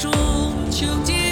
中秋节。